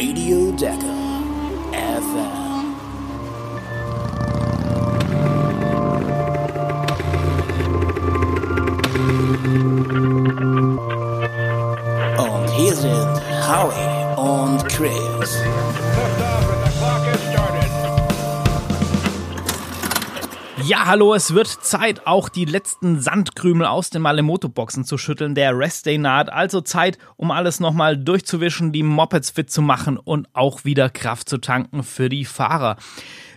Radio Dakar FM. Hallo, es wird Zeit, auch die letzten Sandkrümel aus den Malemoto-Boxen zu schütteln. Der Rest-Day naht, also Zeit, um alles nochmal durchzuwischen, die Mopeds fit zu machen und auch wieder Kraft zu tanken für die Fahrer.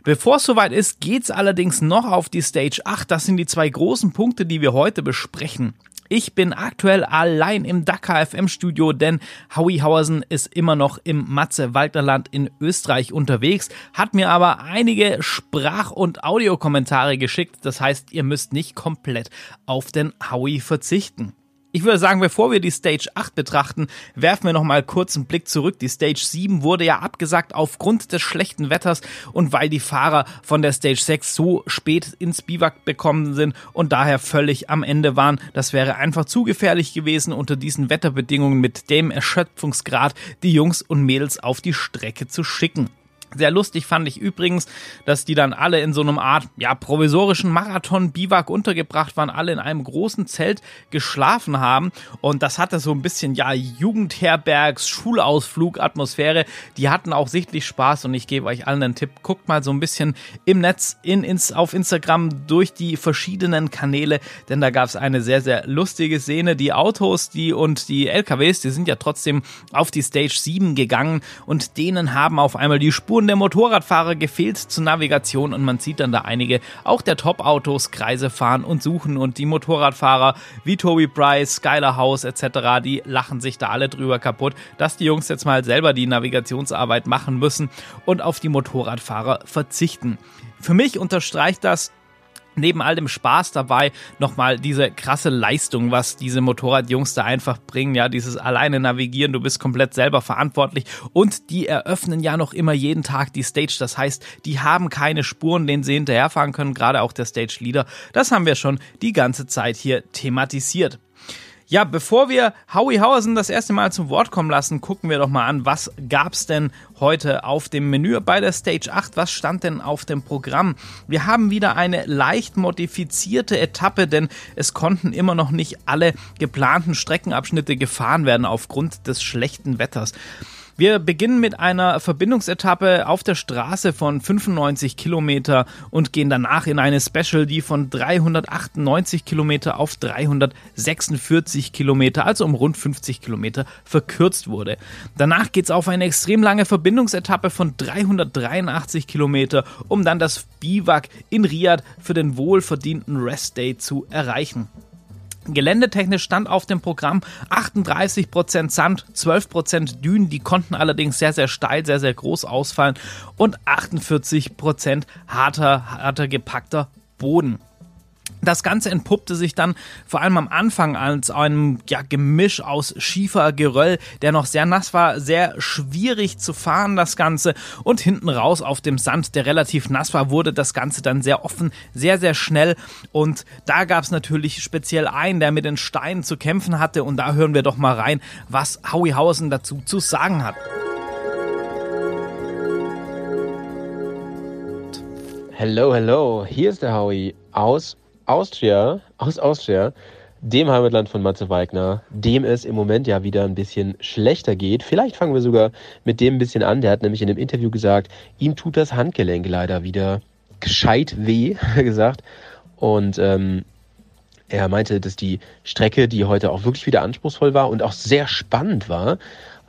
Bevor es soweit ist, geht's allerdings noch auf die Stage 8. Das sind die zwei großen Punkte, die wir heute besprechen. Ich bin aktuell allein im Dakar FM Studio, denn Howie Hauersen ist immer noch im Matze Waldnerland in Österreich unterwegs, hat mir aber einige Sprach- und Audiokommentare geschickt. Das heißt, ihr müsst nicht komplett auf den Howie verzichten. Ich würde sagen, bevor wir die Stage 8 betrachten, werfen wir noch mal kurz einen Blick zurück. Die Stage 7 wurde ja abgesagt aufgrund des schlechten Wetters und weil die Fahrer von der Stage 6 so spät ins Biwak bekommen sind und daher völlig am Ende waren. Das wäre einfach zu gefährlich gewesen, unter diesen Wetterbedingungen mit dem Erschöpfungsgrad die Jungs und Mädels auf die Strecke zu schicken. Sehr lustig fand ich übrigens, dass die dann alle in so einem Art, ja, provisorischen Marathon-Biwak untergebracht waren, alle in einem großen Zelt geschlafen haben. Und das hatte so ein bisschen, ja, Jugendherbergs, Schulausflug-Atmosphäre. Die hatten auch sichtlich Spaß und ich gebe euch allen einen Tipp. Guckt mal so ein bisschen im Netz, in, ins, auf Instagram durch die verschiedenen Kanäle, denn da gab es eine sehr, sehr lustige Szene. Die Autos, die und die LKWs, die sind ja trotzdem auf die Stage 7 gegangen und denen haben auf einmal die Spuren Spuren der Motorradfahrer gefehlt zur Navigation und man sieht dann da einige, auch der Top-Autos, Kreise fahren und suchen und die Motorradfahrer wie Toby Price, Skyler House etc., die lachen sich da alle drüber kaputt, dass die Jungs jetzt mal selber die Navigationsarbeit machen müssen und auf die Motorradfahrer verzichten. Für mich unterstreicht das neben all dem Spaß dabei nochmal diese krasse Leistung, was diese Motorradjungs da einfach bringen, ja, dieses alleine navigieren, du bist komplett selber verantwortlich. Und die eröffnen ja noch immer jeden Tag die Stage, das heißt, die haben keine Spuren, denen sie hinterherfahren können, gerade auch der Stage Leader, das haben wir schon die ganze Zeit hier thematisiert. Ja, bevor wir Howie Hausen das erste Mal zum Wort kommen lassen, gucken wir doch mal an, was gab's denn heute auf dem Menü bei der Stage 8? Was stand denn auf dem Programm? Wir haben wieder eine leicht modifizierte Etappe, denn es konnten immer noch nicht alle geplanten Streckenabschnitte gefahren werden aufgrund des schlechten Wetters. Wir beginnen mit einer Verbindungsetappe auf der Straße von 95 Kilometer und gehen danach in eine Special, die von 398 Kilometer auf 346 Kilometer, also um rund 50 Kilometer verkürzt wurde. Danach geht's auf eine extrem lange Verbindungsetappe von 383 Kilometer, um dann das Biwak in Riyadh für den wohlverdienten Rest Day zu erreichen. Geländetechnisch stand auf dem Programm 38% Sand, 12% Dünen, die konnten allerdings sehr, sehr steil, sehr, sehr groß ausfallen und 48% harter, harter gepackter Boden. Das Ganze entpuppte sich dann vor allem am Anfang als ein ja, Gemisch aus Schiefer, Geröll, der noch sehr nass war, sehr schwierig zu fahren, das Ganze. Und hinten raus auf dem Sand, der relativ nass war, wurde das Ganze dann sehr offen, sehr, sehr schnell. Und da gab es natürlich speziell einen, der mit den Steinen zu kämpfen hatte. Und da hören wir doch mal rein, was Hauihausen dazu zu sagen hat. Hello, hello, hier ist der Howie aus Austria, aus Austria, dem Heimatland von Matze Weigner, dem es im Moment ja wieder ein bisschen schlechter geht. Vielleicht fangen wir sogar mit dem ein bisschen an. Der hat nämlich in dem Interview gesagt, ihm tut das Handgelenk leider wieder gescheit weh, gesagt. Und ähm, er meinte, dass die Strecke, die heute auch wirklich wieder anspruchsvoll war und auch sehr spannend war,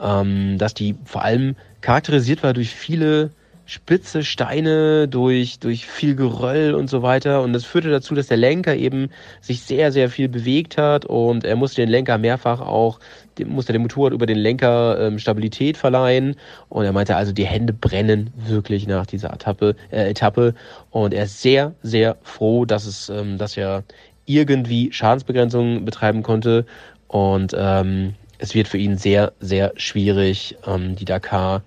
ähm, dass die vor allem charakterisiert war durch viele spitze Steine, durch, durch viel Geröll und so weiter. Und das führte dazu, dass der Lenker eben sich sehr, sehr viel bewegt hat und er musste den Lenker mehrfach auch, musste dem Motorrad über den Lenker ähm, Stabilität verleihen. Und er meinte also, die Hände brennen wirklich nach dieser Etappe, äh, Etappe. Und er ist sehr, sehr froh, dass es, ähm, dass er irgendwie Schadensbegrenzung betreiben konnte. Und ähm, es wird für ihn sehr, sehr schwierig, ähm, die Dakar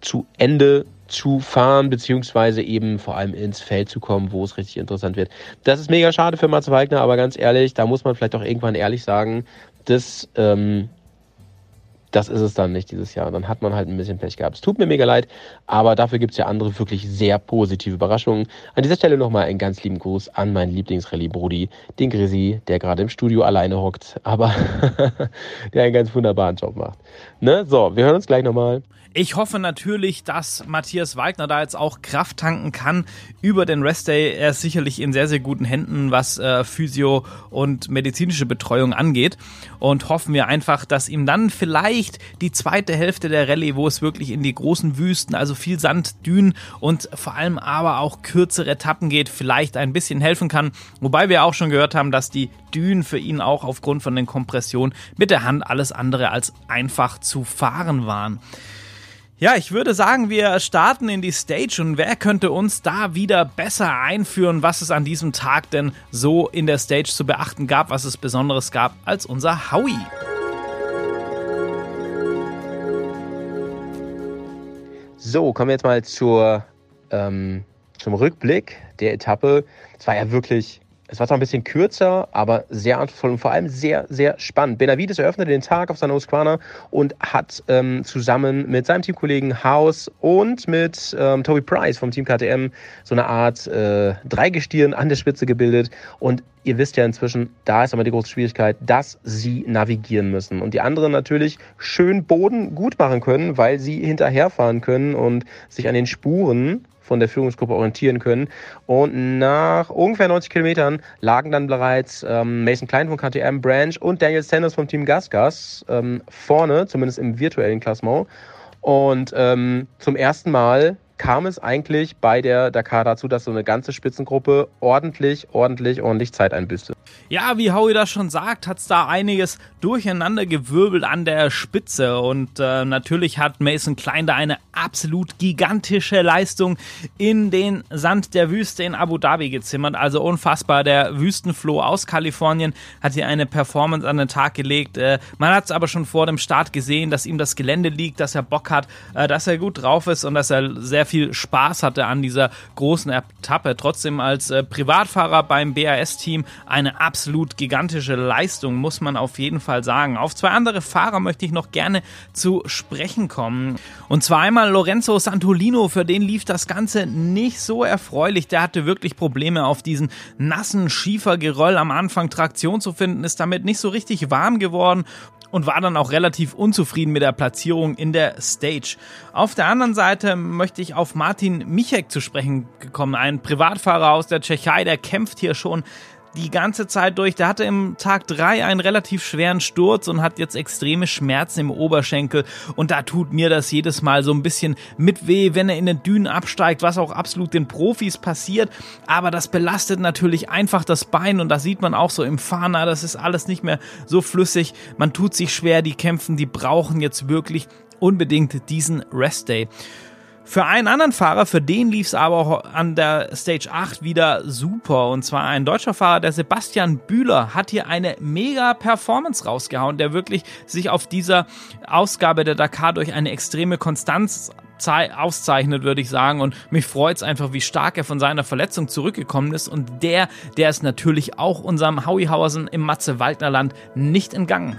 zu Ende zu fahren, beziehungsweise eben vor allem ins Feld zu kommen, wo es richtig interessant wird. Das ist mega schade für Mats Wagner, aber ganz ehrlich, da muss man vielleicht auch irgendwann ehrlich sagen, dass, ähm, das ist es dann nicht dieses Jahr. Dann hat man halt ein bisschen Pech gehabt. Es tut mir mega leid, aber dafür gibt es ja andere wirklich sehr positive Überraschungen. An dieser Stelle nochmal einen ganz lieben Gruß an meinen Lieblingsrallye-Brudi, den Grisi, der gerade im Studio alleine hockt, aber der einen ganz wunderbaren Job macht. Ne? So, wir hören uns gleich nochmal. Ich hoffe natürlich, dass Matthias Wagner da jetzt auch Kraft tanken kann über den Restday. Er ist sicherlich in sehr, sehr guten Händen, was äh, Physio und medizinische Betreuung angeht. Und hoffen wir einfach, dass ihm dann vielleicht die zweite Hälfte der Rallye, wo es wirklich in die großen Wüsten, also viel Sand, Dünen und vor allem aber auch kürzere Etappen geht, vielleicht ein bisschen helfen kann. Wobei wir auch schon gehört haben, dass die Dünen für ihn auch aufgrund von den Kompressionen mit der Hand alles andere als einfach zu fahren waren. Ja, ich würde sagen, wir starten in die Stage und wer könnte uns da wieder besser einführen, was es an diesem Tag denn so in der Stage zu beachten gab, was es Besonderes gab, als unser Howie. So, kommen wir jetzt mal zur, ähm, zum Rückblick der Etappe. Es war ja wirklich es war zwar ein bisschen kürzer, aber sehr anspruchsvoll und vor allem sehr, sehr spannend. Benavides eröffnete den Tag auf seiner Husqvarna und hat ähm, zusammen mit seinem Teamkollegen Haus und mit ähm, Toby Price vom Team KTM so eine Art äh, Dreigestirn an der Spitze gebildet. Und ihr wisst ja inzwischen, da ist aber die große Schwierigkeit, dass sie navigieren müssen. Und die anderen natürlich schön Boden gut machen können, weil sie hinterherfahren können und sich an den Spuren von der Führungsgruppe orientieren können. Und nach ungefähr 90 Kilometern lagen dann bereits ähm, Mason Klein von KTM Branch und Daniel Sanders vom Team GasGas ähm, vorne, zumindest im virtuellen Klassement. Und ähm, zum ersten Mal kam es eigentlich bei der Dakar dazu, dass so eine ganze Spitzengruppe ordentlich, ordentlich, ordentlich Zeit einbüßte. Ja, wie Howie das schon sagt, hat es da einiges durcheinander gewirbelt an der Spitze und äh, natürlich hat Mason Klein da eine absolut gigantische Leistung in den Sand der Wüste in Abu Dhabi gezimmert. Also unfassbar. Der Wüstenfloh aus Kalifornien hat hier eine Performance an den Tag gelegt. Äh, man hat es aber schon vor dem Start gesehen, dass ihm das Gelände liegt, dass er Bock hat, äh, dass er gut drauf ist und dass er sehr viel Spaß hatte an dieser großen Etappe. Trotzdem als äh, Privatfahrer beim BAS-Team eine absolut gigantische Leistung, muss man auf jeden Fall sagen. Auf zwei andere Fahrer möchte ich noch gerne zu sprechen kommen. Und zwar einmal Lorenzo Santolino, für den lief das Ganze nicht so erfreulich. Der hatte wirklich Probleme auf diesen nassen Schiefergeröll am Anfang Traktion zu finden, ist damit nicht so richtig warm geworden und war dann auch relativ unzufrieden mit der Platzierung in der Stage. Auf der anderen Seite möchte ich auf Martin Michek zu sprechen gekommen, ein Privatfahrer aus der Tschechei, der kämpft hier schon die ganze Zeit durch. Der hatte im Tag drei einen relativ schweren Sturz und hat jetzt extreme Schmerzen im Oberschenkel. Und da tut mir das jedes Mal so ein bisschen mit weh, wenn er in den Dünen absteigt, was auch absolut den Profis passiert. Aber das belastet natürlich einfach das Bein und da sieht man auch so im Fahner, das ist alles nicht mehr so flüssig. Man tut sich schwer, die kämpfen, die brauchen jetzt wirklich unbedingt diesen Rest Day. Für einen anderen Fahrer, für den lief es aber auch an der Stage 8 wieder super. Und zwar ein deutscher Fahrer, der Sebastian Bühler, hat hier eine mega Performance rausgehauen, der wirklich sich auf dieser Ausgabe der Dakar durch eine extreme Konstanz auszeichnet, würde ich sagen. Und mich freut es einfach, wie stark er von seiner Verletzung zurückgekommen ist. Und der, der ist natürlich auch unserem Howie Hausen im Matze-Waldner-Land nicht entgangen.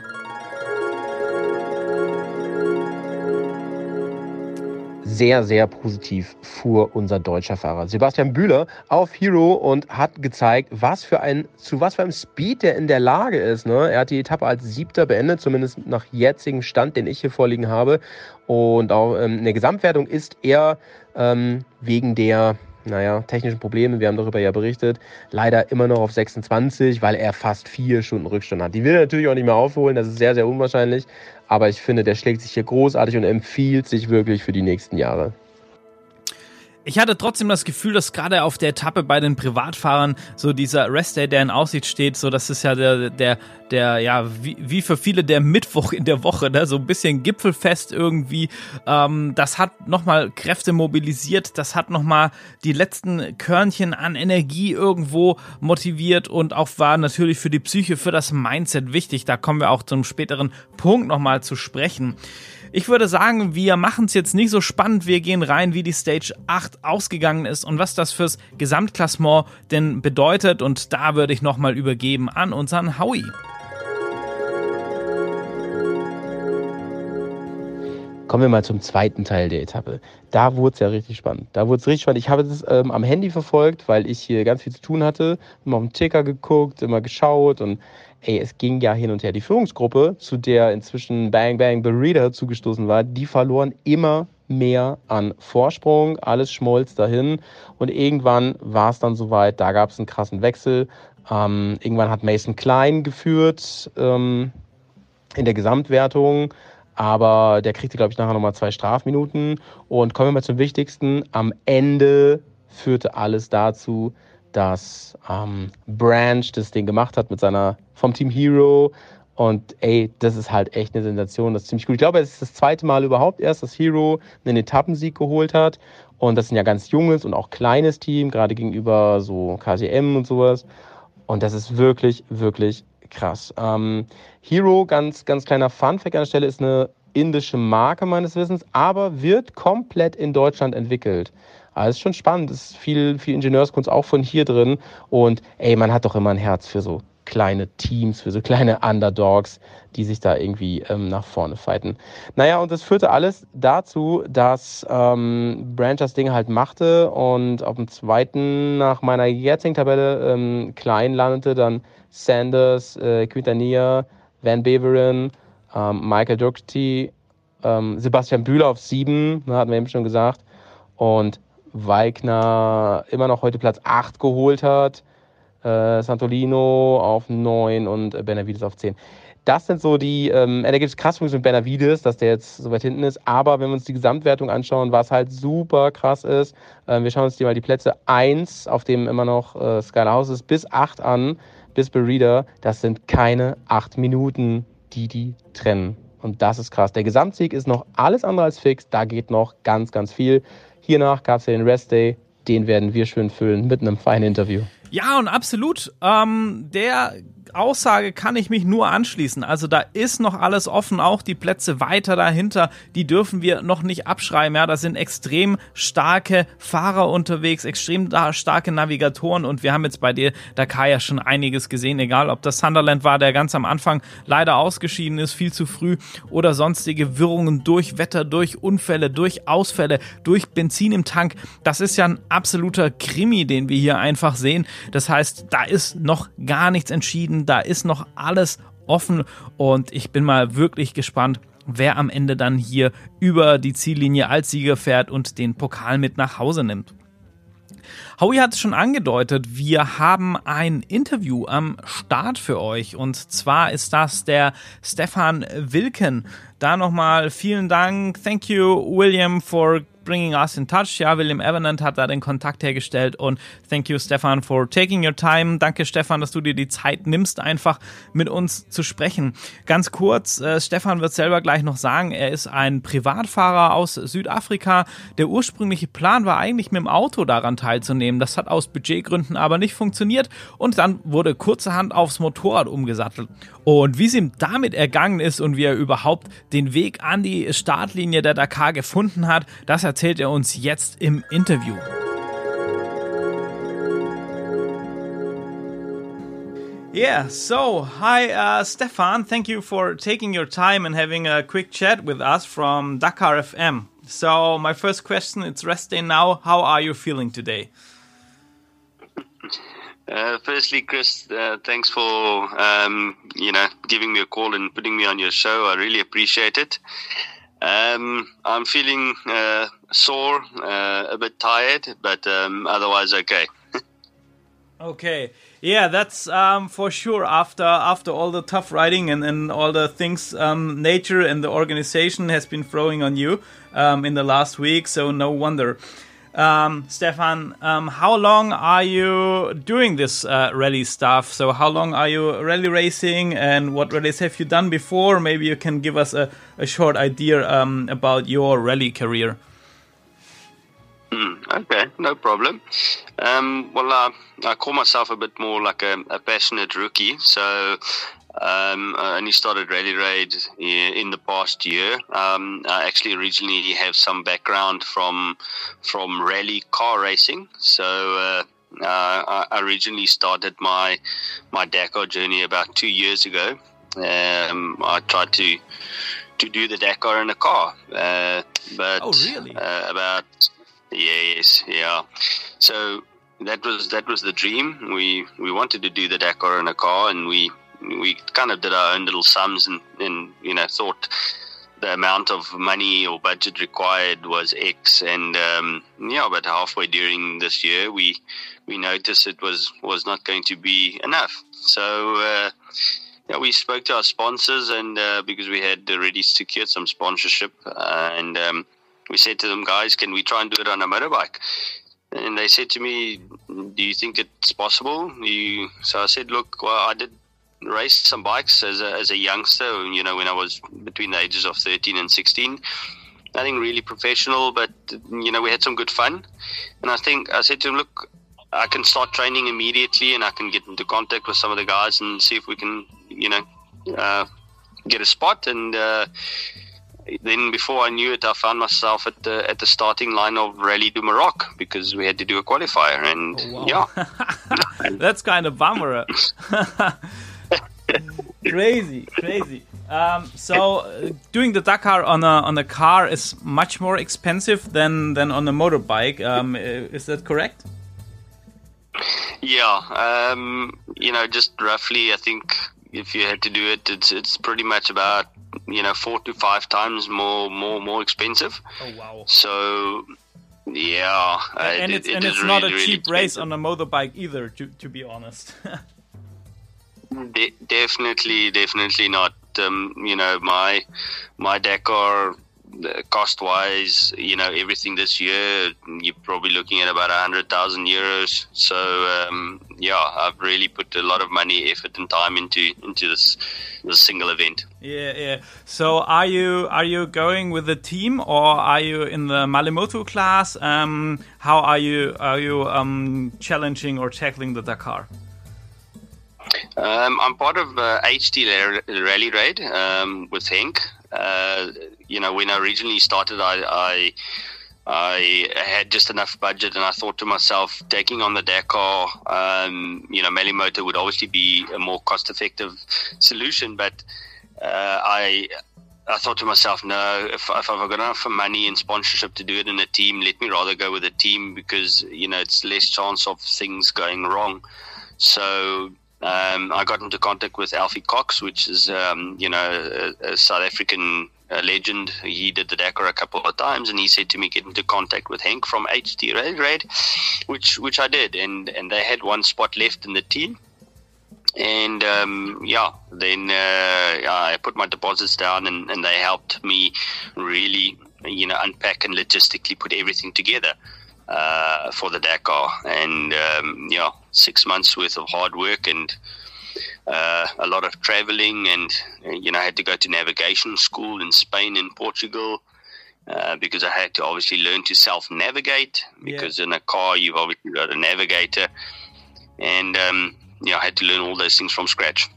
Sehr, sehr positiv fuhr unser deutscher Fahrer Sebastian Bühler auf Hero und hat gezeigt, was für ein, zu was für einem Speed der in der Lage ist. Ne? Er hat die Etappe als Siebter beendet, zumindest nach jetzigem Stand, den ich hier vorliegen habe. Und auch ähm, in der Gesamtwertung ist er ähm, wegen der naja, technischen Probleme, wir haben darüber ja berichtet, leider immer noch auf 26, weil er fast vier Stunden Rückstand hat. Die will er natürlich auch nicht mehr aufholen, das ist sehr, sehr unwahrscheinlich. Aber ich finde, der schlägt sich hier großartig und empfiehlt sich wirklich für die nächsten Jahre. Ich hatte trotzdem das Gefühl, dass gerade auf der Etappe bei den Privatfahrern so dieser Rest Day, der in Aussicht steht, so das ist ja der, der, der, ja, wie, wie für viele der Mittwoch in der Woche, ne? so ein bisschen Gipfelfest irgendwie. Ähm, das hat nochmal Kräfte mobilisiert, das hat nochmal die letzten Körnchen an Energie irgendwo motiviert und auch war natürlich für die Psyche, für das Mindset wichtig. Da kommen wir auch zum späteren Punkt nochmal zu sprechen. Ich würde sagen, wir machen es jetzt nicht so spannend. Wir gehen rein, wie die Stage 8 ausgegangen ist und was das fürs Gesamtklassement denn bedeutet. Und da würde ich nochmal übergeben an unseren Howie. Kommen wir mal zum zweiten Teil der Etappe. Da wurde es ja richtig spannend. Da wurde es richtig spannend. Ich habe es ähm, am Handy verfolgt, weil ich hier ganz viel zu tun hatte. Immer auf den Ticker geguckt, immer geschaut und ey, es ging ja hin und her. Die Führungsgruppe, zu der inzwischen Bang Bang Burrito zugestoßen war, die verloren immer mehr an Vorsprung. Alles schmolz dahin. Und irgendwann war es dann soweit, da gab es einen krassen Wechsel. Ähm, irgendwann hat Mason Klein geführt ähm, in der Gesamtwertung. Aber der kriegte, glaube ich, nachher nochmal zwei Strafminuten. Und kommen wir mal zum Wichtigsten. Am Ende führte alles dazu, dass ähm, Branch das Ding gemacht hat mit seiner vom Team Hero. Und ey, das ist halt echt eine Sensation. Das ist ziemlich gut. Ich glaube, es ist das zweite Mal überhaupt erst, dass Hero einen Etappensieg geholt hat. Und das ist ein ja ganz junges und auch kleines Team, gerade gegenüber so KTM und sowas. Und das ist wirklich, wirklich krass. Ähm, Hero, ganz, ganz kleiner Funfact an der Stelle, ist eine indische Marke meines Wissens, aber wird komplett in Deutschland entwickelt. Also ist schon spannend, ist viel, viel Ingenieurskunst auch von hier drin. Und ey, man hat doch immer ein Herz für so kleine Teams, für so kleine Underdogs, die sich da irgendwie ähm, nach vorne fighten. Naja, und das führte alles dazu, dass ähm, Branch das Ding halt machte und auf dem zweiten nach meiner jetzigen Tabelle ähm, klein landete dann Sanders, äh, Quintania, Van Beveren, ähm, Michael Doherty, ähm, Sebastian Bühler auf sieben, ne, hatten wir eben schon gesagt, und Weigner immer noch heute Platz 8 geholt hat, äh, Santolino auf 9 und äh, Benavides auf 10. Das sind so die, ähm, da gibt es krass mit Benavides, dass der jetzt so weit hinten ist. Aber wenn wir uns die Gesamtwertung anschauen, was halt super krass ist, äh, wir schauen uns die mal die Plätze 1, auf dem immer noch äh, Skylar House ist, bis 8 an, bis Berida. Das sind keine 8 Minuten, die die trennen. Und das ist krass. Der Gesamtsieg ist noch alles andere als fix. Da geht noch ganz, ganz viel. Hiernach gab es ja den Rest Day. Den werden wir schön füllen mit einem feinen Interview. Ja, und absolut. Ähm, der Aussage kann ich mich nur anschließen. Also da ist noch alles offen, auch die Plätze weiter dahinter, die dürfen wir noch nicht abschreiben. Ja, da sind extrem starke Fahrer unterwegs, extrem starke Navigatoren und wir haben jetzt bei dir Dakar ja schon einiges gesehen, egal ob das Sunderland war, der ganz am Anfang leider ausgeschieden ist, viel zu früh oder sonstige Wirrungen durch Wetter, durch Unfälle, durch Ausfälle, durch Benzin im Tank. Das ist ja ein absoluter Krimi, den wir hier einfach sehen. Das heißt, da ist noch gar nichts entschieden da ist noch alles offen und ich bin mal wirklich gespannt, wer am Ende dann hier über die Ziellinie als Sieger fährt und den Pokal mit nach Hause nimmt. Howie hat es schon angedeutet, wir haben ein Interview am Start für euch und zwar ist das der Stefan Wilken. Da nochmal vielen Dank. Thank you, William, for bringing us in touch. Ja, William Evanant hat da den Kontakt hergestellt und thank you, Stefan, for taking your time. Danke, Stefan, dass du dir die Zeit nimmst, einfach mit uns zu sprechen. Ganz kurz, äh, Stefan wird selber gleich noch sagen, er ist ein Privatfahrer aus Südafrika. Der ursprüngliche Plan war eigentlich mit dem Auto daran teilzunehmen. Das hat aus Budgetgründen aber nicht funktioniert und dann wurde kurzerhand aufs Motorrad umgesattelt. Und wie es ihm damit ergangen ist und wie er überhaupt den Weg an die Startlinie der Dakar gefunden hat, das erzählt er uns jetzt im Interview. Yeah, so hi uh, Stefan, thank you for taking your time and having a quick chat with us from Dakar FM. So, my first question, it's rest day now. How are you feeling today? Uh, firstly, Chris, uh, thanks for um, you know giving me a call and putting me on your show. I really appreciate it. Um, I'm feeling uh, sore, uh, a bit tired, but um, otherwise okay. okay, yeah, that's um, for sure. After after all the tough riding and, and all the things um, nature and the organization has been throwing on you um, in the last week, so no wonder. Um, Stefan, um, how long are you doing this uh, rally stuff? So, how long are you rally racing, and what rallies have you done before? Maybe you can give us a, a short idea um, about your rally career. Mm, okay, no problem. Um, well, uh, I call myself a bit more like a, a passionate rookie. So um, I only started Rally Raid in the past year. Um, I actually originally have some background from from rally car racing. So uh, uh, I originally started my my Dakar journey about two years ago. Um, I tried to to do the Dakar in a car. Uh, but Oh, really? uh, about yes, yeah. So that was that was the dream. We we wanted to do the Dakar in a car, and we we kind of did our own little sums, and, and you know thought the amount of money or budget required was X, and um, yeah, but halfway during this year, we we noticed it was was not going to be enough. So. Uh, yeah, we spoke to our sponsors, and uh, because we had already secured some sponsorship, uh, and um, we said to them, guys, can we try and do it on a motorbike? And they said to me, do you think it's possible? You, so I said, look, well, I did race some bikes as a, as a youngster, you know, when I was between the ages of 13 and 16. Nothing really professional, but, you know, we had some good fun. And I think I said to him, look, I can start training immediately and I can get into contact with some of the guys and see if we can, you know, uh, get a spot. And uh, then before I knew it, I found myself at the at the starting line of Rally du Maroc because we had to do a qualifier. And Oh, wow. yeah, That's kind of bummer. crazy, crazy. Um, so uh, doing the Dakar on a on a car is much more expensive than than on a motorbike. Um, is that correct? yeah, um, you know, just roughly, I think if you had to do it, it's it's pretty much about you know four to five times more more more expensive. Oh wow! So yeah, uh, and it- it's it and it's not a really, really cheap race on a motorbike either. To to be honest. De- definitely, definitely not. Um, you know, my my Dakar cost wise, you know, everything this year, you're probably looking at about a hundred thousand euros. So um, yeah, I've really put a lot of money, effort, and time into into this this single event. Yeah, yeah. So are you are you going with a team or are you in the Malle Moto class? Um, how are you are you um, challenging or tackling the Dakar? Um, I'm part of uh, Ra- Rally Raid um, with Henk. Uh, you know, when I originally started, I, I I had just enough budget, and I thought to myself, taking on the Dakar, um, you know, Malle Moto would obviously be a more cost-effective solution. But uh, I I thought to myself, no, if, if I've got enough money and sponsorship to do it in a team, let me rather go with a team because you know it's less chance of things going wrong. So um, I got into contact with Alfie Cox, which is um, you know a, a South African uh, legend. He did the Dakar a couple of times, and he said to me, "Get into contact with Henk from Raid Raid," which which I did, and and they had one spot left in the team. And um, yeah, then uh, I put my deposits down, and, and they helped me really, you know, unpack and logistically put everything together uh, for the Dakar. And um, yeah, six months worth of hard work and uh, a lot of traveling, and you know, I had to go to navigation school in Spain and Portugal. Uh, because I had to obviously learn to self navigate. Because in a car, you've obviously got a navigator, and um, yeah, I had to learn all those things from scratch.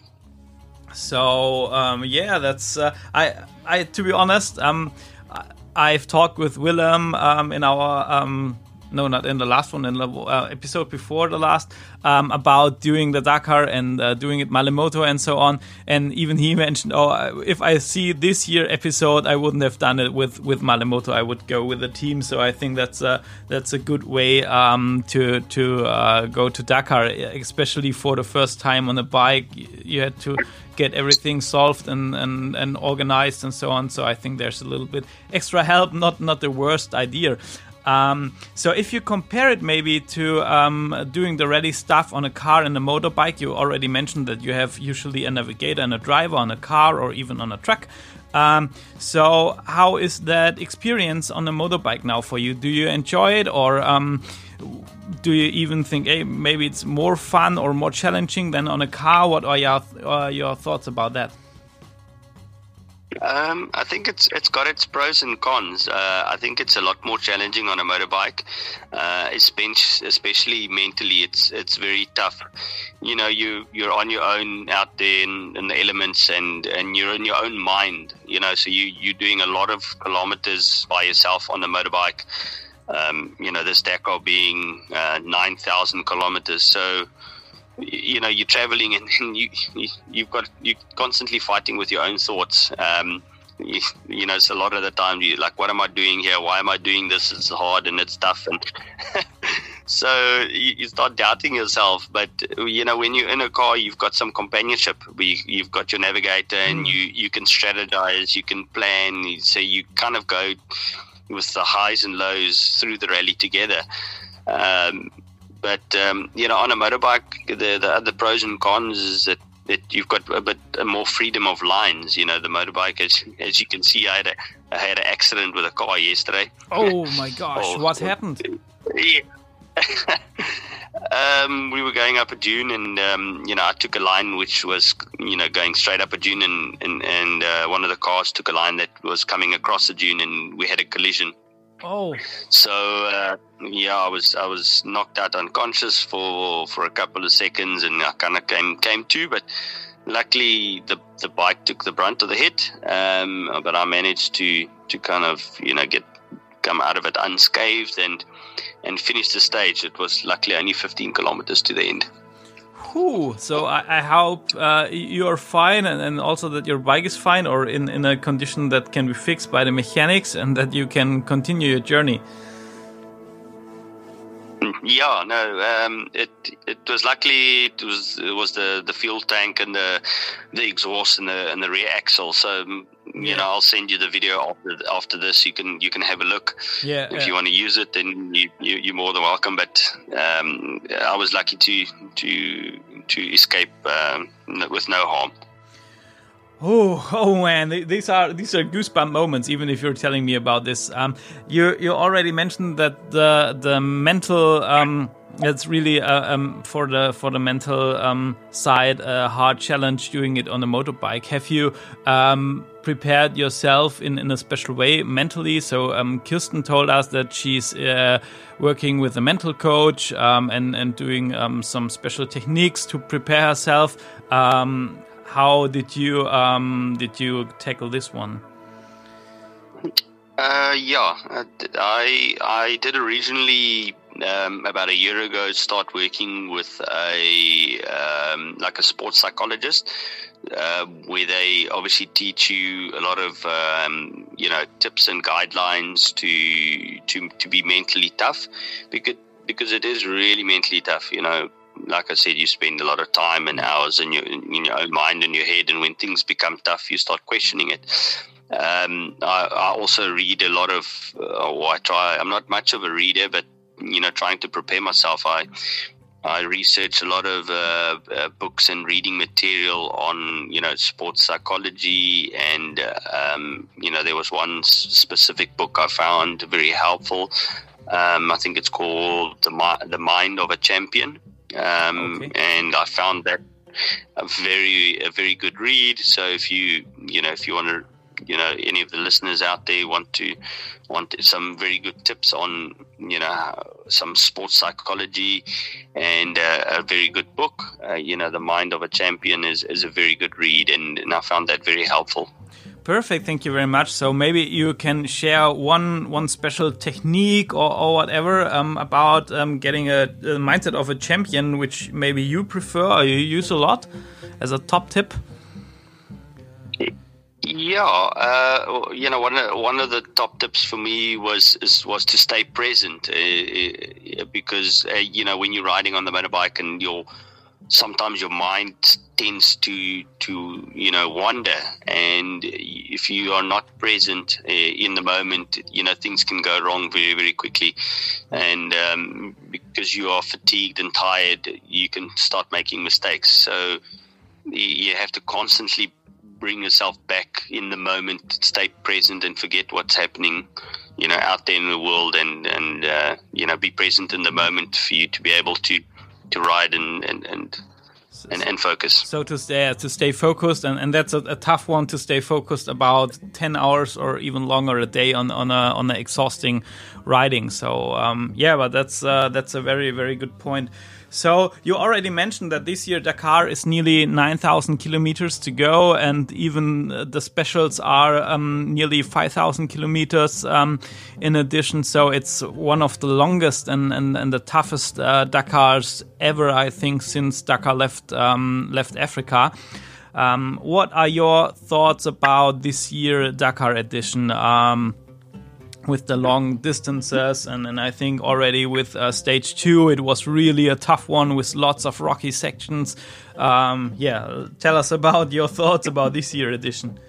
So um, yeah, that's uh, I. I to be honest, um, I've talked with Willem um, in our um, no, not in the last one, in the uh, episode before the last, um, about doing the Dakar and uh, doing it Malle Moto and so on. And even he mentioned, oh, if I see this year episode, I wouldn't have done it with with Malle Moto. I would go with the team. So I think that's a that's a good way um, to to uh, go to Dakar, especially for the first time on a bike. You had to get everything solved and, and, and organized and so on. So I think there's a little bit extra help. Not not the worst idea. Um, so if you compare it maybe to um, doing the ready stuff on a car and a motorbike, you already mentioned that you have usually a navigator and a driver on a car or even on a truck. Um, so how is that experience on a motorbike now for you? Do you enjoy it or um, do you even think, hey, maybe it's more fun or more challenging than on a car? What are your, uh, your thoughts about that? Um, I think it's it's got its pros and cons. Uh, I think it's a lot more challenging on a motorbike, uh, especially, mentally. It's it's very tough. You know, you you're on your own out there in, in the elements, and, and you're in your own mind. You know, so you you're doing a lot of kilometers by yourself on the motorbike. Um, you know, this Dakar being uh, nine thousand kilometers, so you know you're traveling and you, you you've got you're constantly fighting with your own thoughts um, you, you know, it's a lot of the time you like, what am I doing here? Why am I doing this? It's hard and it's tough, and so you, you start doubting yourself. But you know, when you're in a car, you've got some companionship. You've got your navigator, and you you can strategize, you can plan. So you kind of go with the highs and lows through the rally together. Um, but um, you know, on a motorbike, the the other pros and cons is that that you've got a bit more freedom of lines. You know, the motorbike, as, as you can see, I had, a, I had an accident with a car yesterday. Oh my gosh, oh, what happened? Yeah. um, we were going up a dune, and um, you know, I took a line which was you know going straight up a dune, and and, and uh, one of the cars took a line that was coming across the dune, and we had a collision. Oh. So uh, yeah, I was I was knocked out unconscious for for a couple of seconds, and I kind of came came to, but luckily the the bike took the brunt of the hit. Um, but I managed to to kind of you know get come out of it unscathed and and finish the stage. It was luckily only 15 kilometers to the end. Whew. So I, I hope uh, you are fine and, and, also that your bike is fine or in, in a condition that can be fixed by the mechanics and that you can continue your journey. Yeah, no, um, it it was luckily it was it was the, the fuel tank and the the exhaust and the and the rear axle. So you know, I'll send you the video after after this. You can you can have a look. Yeah. If yeah. you want to use it, then you, you are more than welcome. But um, I was lucky to to to escape um, with no harm. Oh, oh man, these are these are goosebump moments. Even if you're telling me about this, um, you you already mentioned that the the mental um, it's really uh, um, for the for the mental um, side a hard challenge doing it on a motorbike. Have you um, prepared yourself in, in a special way mentally? So um, Kirsten told us that she's uh, working with a mental coach um, and and doing um, some special techniques to prepare herself. Um, how did you um, did you tackle this one? Uh, yeah, I I did originally um, about a year ago start working with a um, like a sports psychologist, uh, where they obviously teach you a lot of um, you know tips and guidelines to to to be mentally tough, because because it is really mentally tough. You know, like I said, you spend a lot of time and hours in your in your own mind and your head, and when things become tough, you start questioning it. Um, I, I, also read a lot of, uh, or I try. I'm not much of a reader, but you know, trying to prepare myself, I I research a lot of uh, uh, books and reading material on you know sports psychology, and uh, um, you know there was one specific book I found very helpful. Um, I think it's called the, the Mind of a Champion um, okay. and I found that a very a very good read. So if you you know if you want to you know any of the listeners out there want to want some very good tips on you know some sports psychology and uh, a very good book uh, you know the mind of a champion is, is a very good read and, and i found that very helpful Perfect, thank you very much. So maybe you can share one one special technique or, or whatever um, about um, getting a, a, mindset of a champion, which maybe you prefer or you use a lot as a top tip. Yeah, uh, you know, one of, one of the top tips for me was is, was to stay present, uh, uh because uh, you know when you're riding on the motorbike and you're sometimes your mind tends to to you know wander and if you are not present uh, in the moment you know things can go wrong very very quickly. And um, because you are fatigued and tired you can start making mistakes. So you have to constantly bring yourself back in the moment stay present and forget what's happening you know out there in the world and and uh, you know be present in the moment for you to be able to to ride and and and, and, and focus. So to stay to stay focused, and, and that's a, a, tough one to stay focused about ten hours or even longer a day on on a on an exhausting riding. So um, yeah, but that's uh, that's a very very good point. So you already mentioned that this year Dakar is nearly 9,000 kilometers to go, and even uh, the specials are um, nearly 5,000 kilometers um, in addition. So it's one of the longest and, and, and the toughest uh, Dakars ever, I think, since Dakar left um, left Africa. Um, what are your thoughts about this year Dakar edition? With the long distances, and, and I think already with uh, stage two, it was really a tough one with lots of rocky sections. Um, yeah, tell us about your thoughts about this year edition.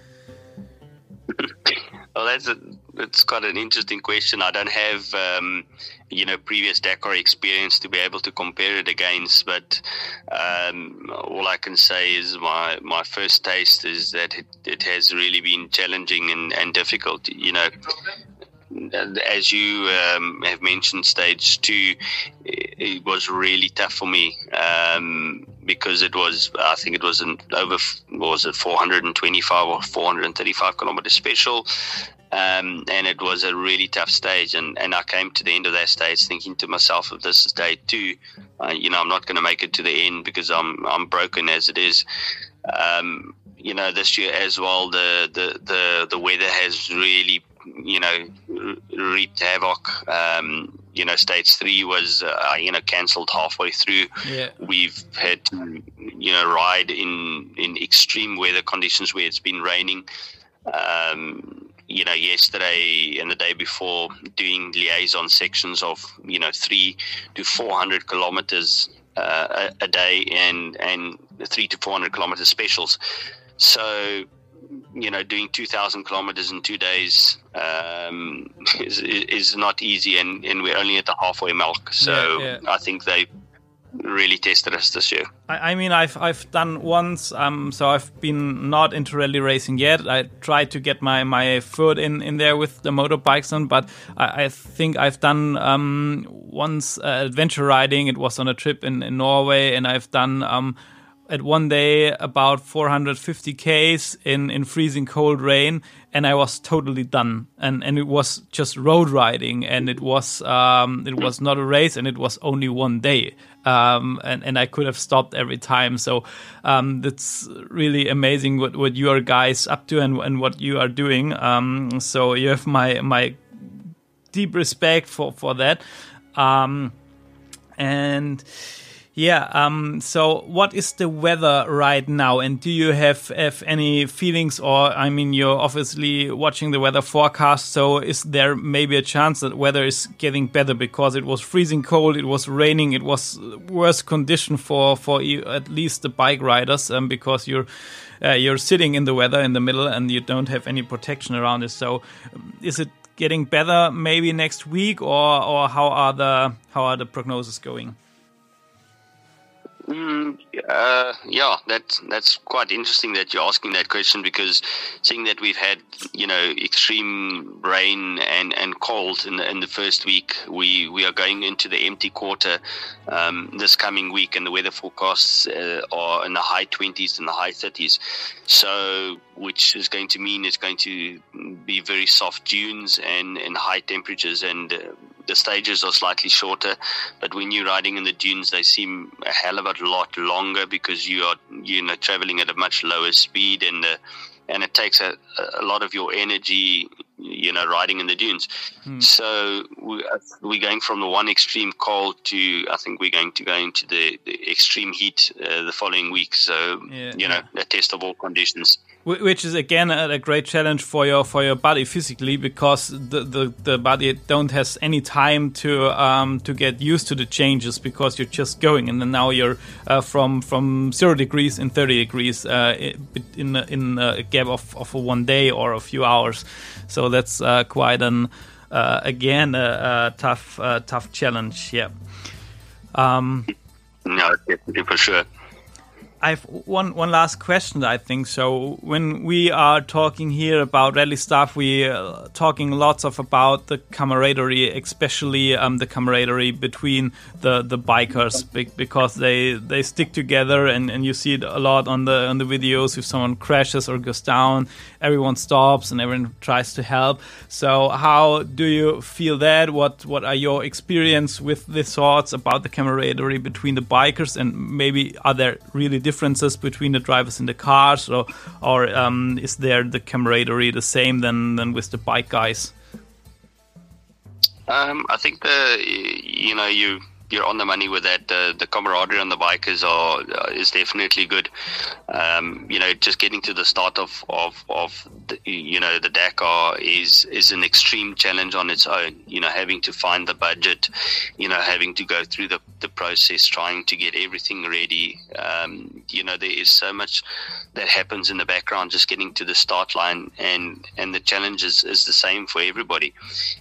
Well, that's a, it's quite an interesting question. I don't have um, you know previous Dakar experience to be able to compare it against, but um, all I can say is my my first taste is that it, it has really been challenging and, and difficult. You know, as you um, have mentioned, stage two, it was really tough for me um, because it was, I think it was an over, was it 425 or 435 kilometer special. Um, and it was a really tough stage. And, and I came to the end of that stage thinking to myself, if this is day two, uh, you know, I'm not going to make it to the end because I'm, I'm broken as it is. Um, you know, this year as well, the, the, the, the weather has really you know, wreaked havoc. Um, you know, stage three was, uh, you know, cancelled halfway through. Yeah. We've had to, you know, ride in, in extreme weather conditions where it's been raining. Um, you know, yesterday and the day before, doing liaison sections of, you know, three to 400 kilometers uh, a, a day and, and three to 400 kilometer specials. So, you know, doing 2,000 kilometers in two days um, is, is not easy, and, and we're only at the halfway mark. So Yeah, yeah. I think they really tested us this year. I, I mean, I've I've done once, um, so I've been not into rally racing yet. I tried to get my, my foot in, in there with the motorbikes on, but I, I think I've done um, once uh, adventure riding. It was on a trip in, in Norway, and I've done um, at one day about 450 k's in, in freezing cold rain, and I was totally done. And and it was just road riding, and it was um, it was not a race, and it was only one day. Um, and, and I could have stopped every time. So um, that's really amazing what, what you are guys up to and, and what you are doing. Um, so you have my my deep respect for for that. Um, and yeah, um, so what is the weather right now? And do you have, have any feelings or, I mean, you're obviously watching the weather forecast. So is there maybe a chance that weather is getting better because it was freezing cold, it was raining, it was worse condition for, for at least the bike riders, um, because you're, uh, you're sitting in the weather in the middle and you don't have any protection around it. So um, is it getting better maybe next week or, or how are the, how are the prognosis going? Mm, uh, yeah, that's that's quite interesting that you're asking that question because seeing that we've had you know extreme rain and, and cold in the, in the first week, we, we are going into the empty quarter um, this coming week, and the weather forecasts uh, are in the high 20s and the high 30s. So, which is going to mean it's going to be very soft dunes and, and high temperatures and uh, the stages are slightly shorter, but when you're riding in the dunes, they seem a hell of a lot longer because you are you know traveling at a much lower speed and the and it takes a, a lot of your energy you know riding in the dunes. So we, we're going from the one extreme cold to i think we're going to go into the, the extreme heat uh, the following week. So Yeah, you know a test of all conditions. Which is again a, great challenge for your for your body physically because the the, the body don't has any time to um, to get used to the changes because you're just going and then now you're uh, from from zero degrees in 30 degrees uh, in a- in a gap of, of one day or a few hours so that's uh, quite an uh, again a, a tough uh, tough challenge yeah. Um, no for sure I've one one last question. I think so. When we are talking here about rally stuff, we are talking lots of about the camaraderie, especially um, the camaraderie between the the bikers, because they they stick together, and, and you see it a lot on the on the videos. If someone crashes or goes down, everyone stops and everyone tries to help. So, how do you feel that? What what are your experience with the thoughts about the camaraderie between the bikers, and maybe are there really differences between the drivers in the cars, or or um, is there the camaraderie the same than than with the bike guys? Um, I think the you know you you're on the money with that. Uh, the camaraderie on the bikers are uh, is definitely good. Um, you know, just getting to the start of of of the, you know the Dakar is is an extreme challenge on its own. You know, having to find the budget, you know, having to go through the the process, trying to get everything ready. Um, you know, there is so much that happens in the background, just getting to the start line, and and the challenge is, is the same for everybody.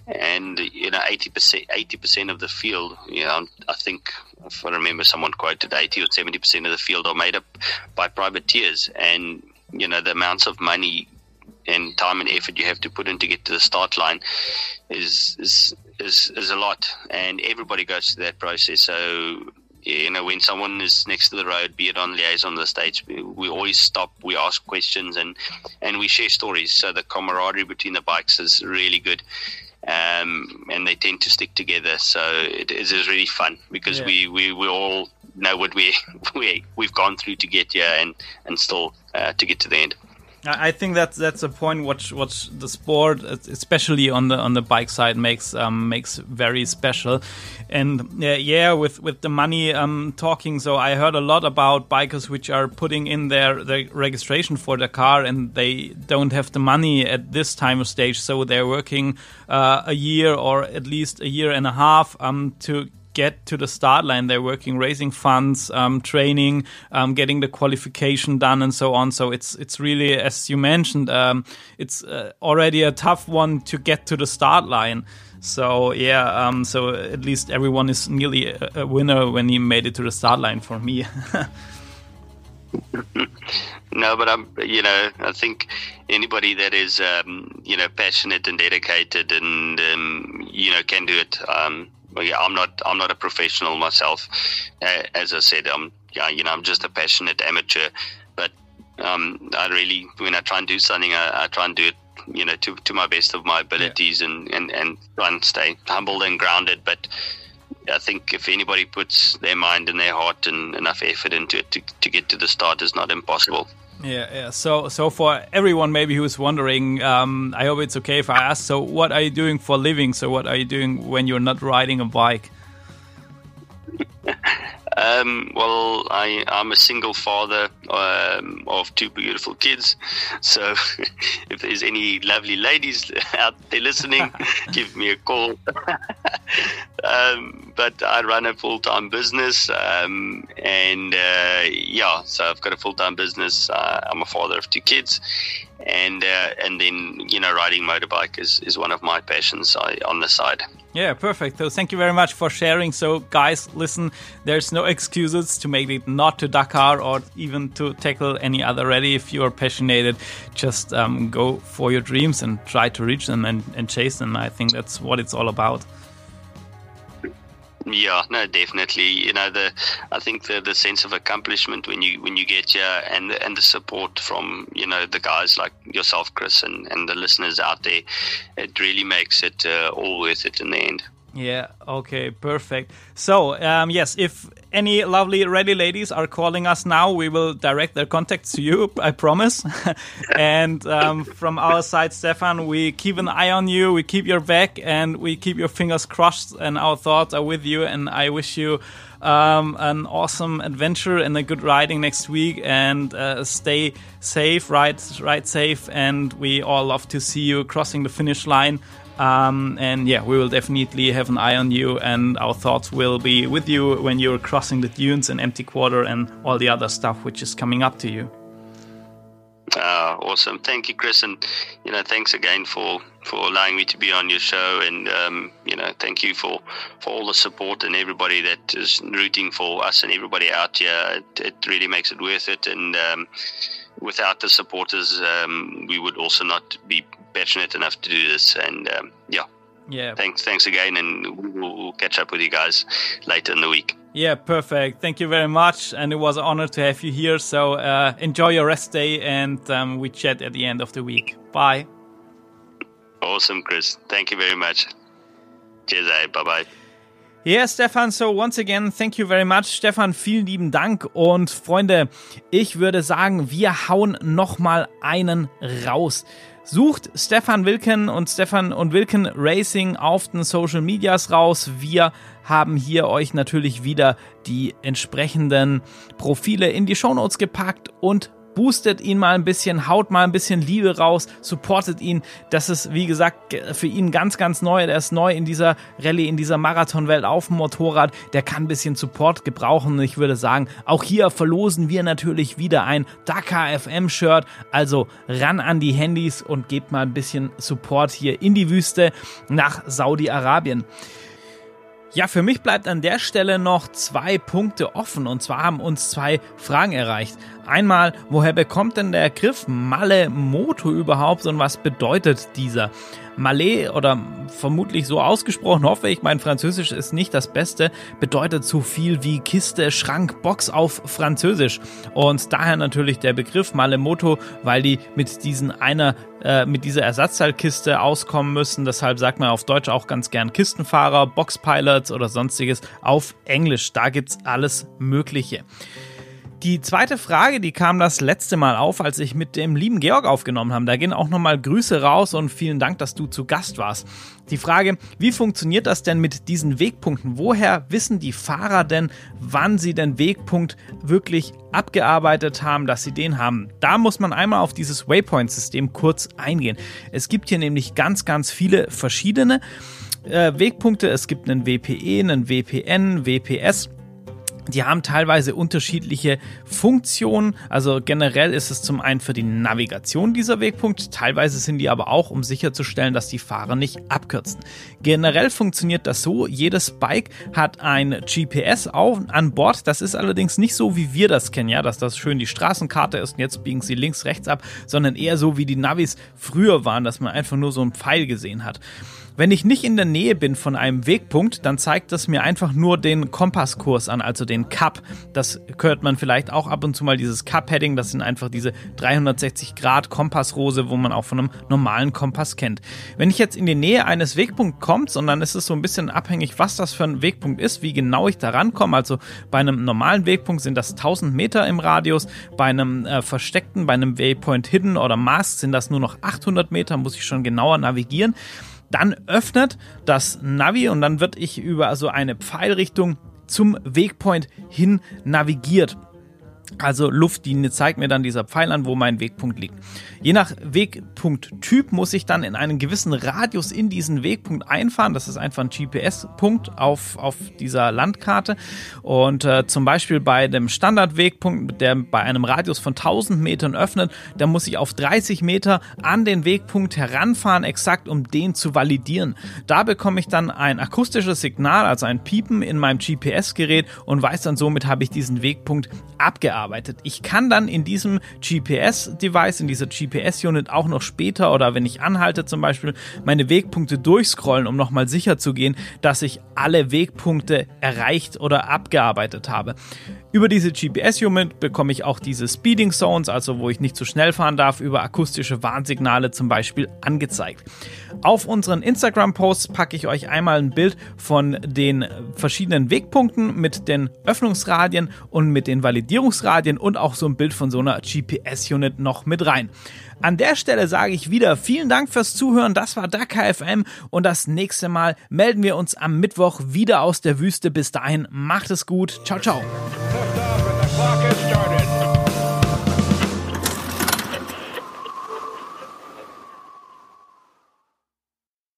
And you know, eighty percent eighty percent of the field, you know, I think if I remember someone quoted 80 or 70% of the field are made up by privateers. And, you know, the amounts of money and time and effort you have to put in to get to the start line is, is, is, is a lot. And everybody goes through that process. So, you know, when someone is next to the road, be it on liaison on the stage, we always stop, we ask questions, and and we share stories. So the camaraderie between the bikes is really good um, and they tend to stick together. So it is really fun because yeah. we, we, we all know what we, we we've gone through to get here and and still uh, to get to the end. I think that's that's a point what what the sport, especially on the on the bike side, makes um, makes very special. And uh, yeah, with with the money um, talking, so I heard a lot about bikers which are putting in their, their registration for Dakar and they don't have the money at this time of stage, so they're working uh, a year or at least a year and a half um, to get to the start line. They're working, raising funds, um, training, um, getting the qualification done, and so on. So it's it's really, as you mentioned, um, it's uh, already a tough one to get to the start line. So yeah, um, so at least everyone is nearly a, a winner when he made it to the start line for me. no, but I'm, you know, I think anybody that is, um, you know, passionate and dedicated and, um, you know, can do it. But yeah, I'm not I'm not a professional myself. Uh, as I said, I'm yeah, you know I'm just a passionate amateur. But um, I really when I try and do something, I, I, try and do it you know to to my best of my abilities yeah. and, and and try and stay humbled and grounded. But I think if anybody puts their mind and their heart and enough effort into it to, to get to the start, is not impossible. Yeah, yeah. So, so for everyone maybe who's wondering, um, I hope it's okay if I ask. So, what are you doing for living? So, what are you doing when you're not riding a bike? Um, well, I, I'm a single father um, of two beautiful kids. So if there's any lovely ladies out there listening, give me a call. um, but I run a full time business. Um, and uh, yeah, so I've got a full time business. Uh, I'm a father of two kids and uh, and then you know riding motorbike is, is one of my passions on the side. Yeah, perfect. So thank you very much for sharing. So guys, listen, there's no excuses to make it not to Dakar or even to tackle any other rally. If you are passionate, just um, go for your dreams and try to reach them and, and chase them. I think that's what it's all about. Yeah, no, definitely. You know, the I think the the sense of accomplishment when you when you get here and the, and the support from you know the guys like yourself, Chris, and and the listeners out there, it really makes it uh, all worth it in the end. Yeah, okay, perfect. So, um, yes, if any lovely ready ladies are calling us now, we will direct their contacts to you, I promise. and um, from our side, Stefan, we keep an eye on you, we keep your back, and we keep your fingers crossed, and our thoughts are with you. And I wish you um, an awesome adventure and a good riding next week, and uh, stay safe, ride, ride safe, and we all love to see you crossing the finish line um, and yeah, we will definitely have an eye on you, and our thoughts will be with you when you're crossing the dunes and empty quarter and all the other stuff which is coming up to you. Uh, awesome. Thank you, Chris. And, you know, thanks again for, for allowing me to be on your show. And, um, you know, thank you for, for all the support and everybody that is rooting for us and everybody out here. It, it really makes it worth it. And um, without the supporters, um, we would also not be passionate enough to do this. And, um, yeah. Yeah. Thanks. Thanks again. And we'll, we'll catch up with you guys later in the week. Yeah, perfect. Thank you very much. And it was an honor to have you here. So uh, enjoy your rest day and um, we chat at the end of the week. Bye. Awesome, Chris. Thank you very much. Cheers, bye bye. Ja, yeah, Stefan, so once again, thank you very much. Stefan, vielen lieben Dank. Und Freunde, ich würde sagen, wir hauen nochmal einen raus. Sucht Stefan Wilken und Stefan und Wilken Racing auf den Social Medias raus. Wir haben hier euch natürlich wieder die entsprechenden Profile in die Shownotes gepackt und boostet ihn mal ein bisschen, haut mal ein bisschen Liebe raus, supportet ihn. Das ist, wie gesagt, für ihn ganz, ganz neu. Der ist neu in dieser Rallye, in dieser Marathonwelt auf dem Motorrad. Der kann ein bisschen Support gebrauchen. Ich würde sagen, auch hier verlosen wir natürlich wieder ein Dakar FM Shirt. Also ran an die Handys und gebt mal ein bisschen Support hier in die Wüste nach Saudi-Arabien. Ja, für mich bleibt an der Stelle noch zwei Punkte offen. Und zwar haben uns zwei Fragen erreicht. Einmal, woher bekommt denn der Griff Malle Moto überhaupt und was bedeutet dieser? Malais oder vermutlich so ausgesprochen, hoffe ich, mein Französisch ist nicht das Beste, bedeutet so viel wie Kiste, Schrank, Box auf Französisch. Und daher natürlich der Begriff Malemoto, weil die mit diesen einer, äh, mit dieser Ersatzteilkiste auskommen müssen. Deshalb sagt man auf Deutsch auch ganz gern Kistenfahrer, Boxpilots oder sonstiges auf Englisch. Da gibt's alles Mögliche. Die zweite Frage, die kam das letzte Mal auf, als ich mit dem lieben Georg aufgenommen habe. Da gehen auch nochmal Grüße raus und vielen Dank, dass du zu Gast warst. Die Frage, wie funktioniert das denn mit diesen Wegpunkten? Woher wissen die Fahrer denn, wann sie den Wegpunkt wirklich abgearbeitet haben, dass sie den haben? Da muss man einmal auf dieses Waypoint-System kurz eingehen. Es gibt hier nämlich ganz, ganz viele verschiedene äh, Wegpunkte. Es gibt einen WPE, einen WPN, WPS. Die haben teilweise unterschiedliche Funktionen. Also generell ist es zum einen für die Navigation dieser Wegpunkt, teilweise sind die aber auch, um sicherzustellen, dass die Fahrer nicht abkürzen. Generell funktioniert das so, jedes Bike hat ein GPS auf, an Bord. Das ist allerdings nicht so, wie wir das kennen, ja, dass das schön die Straßenkarte ist und jetzt biegen sie links, rechts ab, sondern eher so, wie die Navis früher waren, dass man einfach nur so einen Pfeil gesehen hat. Wenn ich nicht in der Nähe bin von einem Wegpunkt, dann zeigt das mir einfach nur den Kompasskurs an, also den Cup. Das hört man vielleicht auch ab und zu mal dieses Cup-Heading. Das sind einfach diese 360 Grad Kompassrose, wo man auch von einem normalen Kompass kennt. Wenn ich jetzt in die Nähe eines Wegpunkts komme, und dann ist es so ein bisschen abhängig, was das für ein Wegpunkt ist, wie genau ich da rankomme. Also bei einem normalen Wegpunkt sind das 1000 Meter im Radius, bei einem äh, versteckten, bei einem Waypoint Hidden oder Mask sind das nur noch 800 Meter, muss ich schon genauer navigieren. Dann öffnet das Navi und dann wird ich über so eine Pfeilrichtung zum Wegpoint hin navigiert. Also Luftlinie zeigt mir dann dieser Pfeil an, wo mein Wegpunkt liegt. Je nach Wegpunkttyp muss ich dann in einen gewissen Radius in diesen Wegpunkt einfahren. Das ist einfach ein GPS-Punkt auf, auf dieser Landkarte. Und äh, zum Beispiel bei dem Standardwegpunkt, der bei einem Radius von 1000 Metern öffnet, da muss ich auf 30 Meter an den Wegpunkt heranfahren, exakt um den zu validieren. Da bekomme ich dann ein akustisches Signal, also ein Piepen in meinem GPS-Gerät und weiß dann somit, habe ich diesen Wegpunkt abgearbeitet gearbeitet. Ich kann dann in diesem GPS-Device, in dieser GPS-Unit auch noch später oder wenn ich anhalte zum Beispiel, meine Wegpunkte durchscrollen, um nochmal sicher zu gehen, dass ich alle Wegpunkte erreicht oder abgearbeitet habe. Über diese GPS-Unit bekomme ich auch diese Speeding Zones, also wo ich nicht zu schnell fahren darf, über akustische Warnsignale zum Beispiel angezeigt. Auf unseren Instagram-Posts packe ich euch einmal ein Bild von den verschiedenen Wegpunkten mit den Öffnungsradien und mit den Validierungsradien und auch so ein Bild von so einer GPS-Unit noch mit rein. An der Stelle sage ich wieder vielen Dank fürs Zuhören. Das war Dakar FM und das nächste Mal melden wir uns am Mittwoch wieder aus der Wüste. Bis dahin, macht es gut. Ciao, ciao.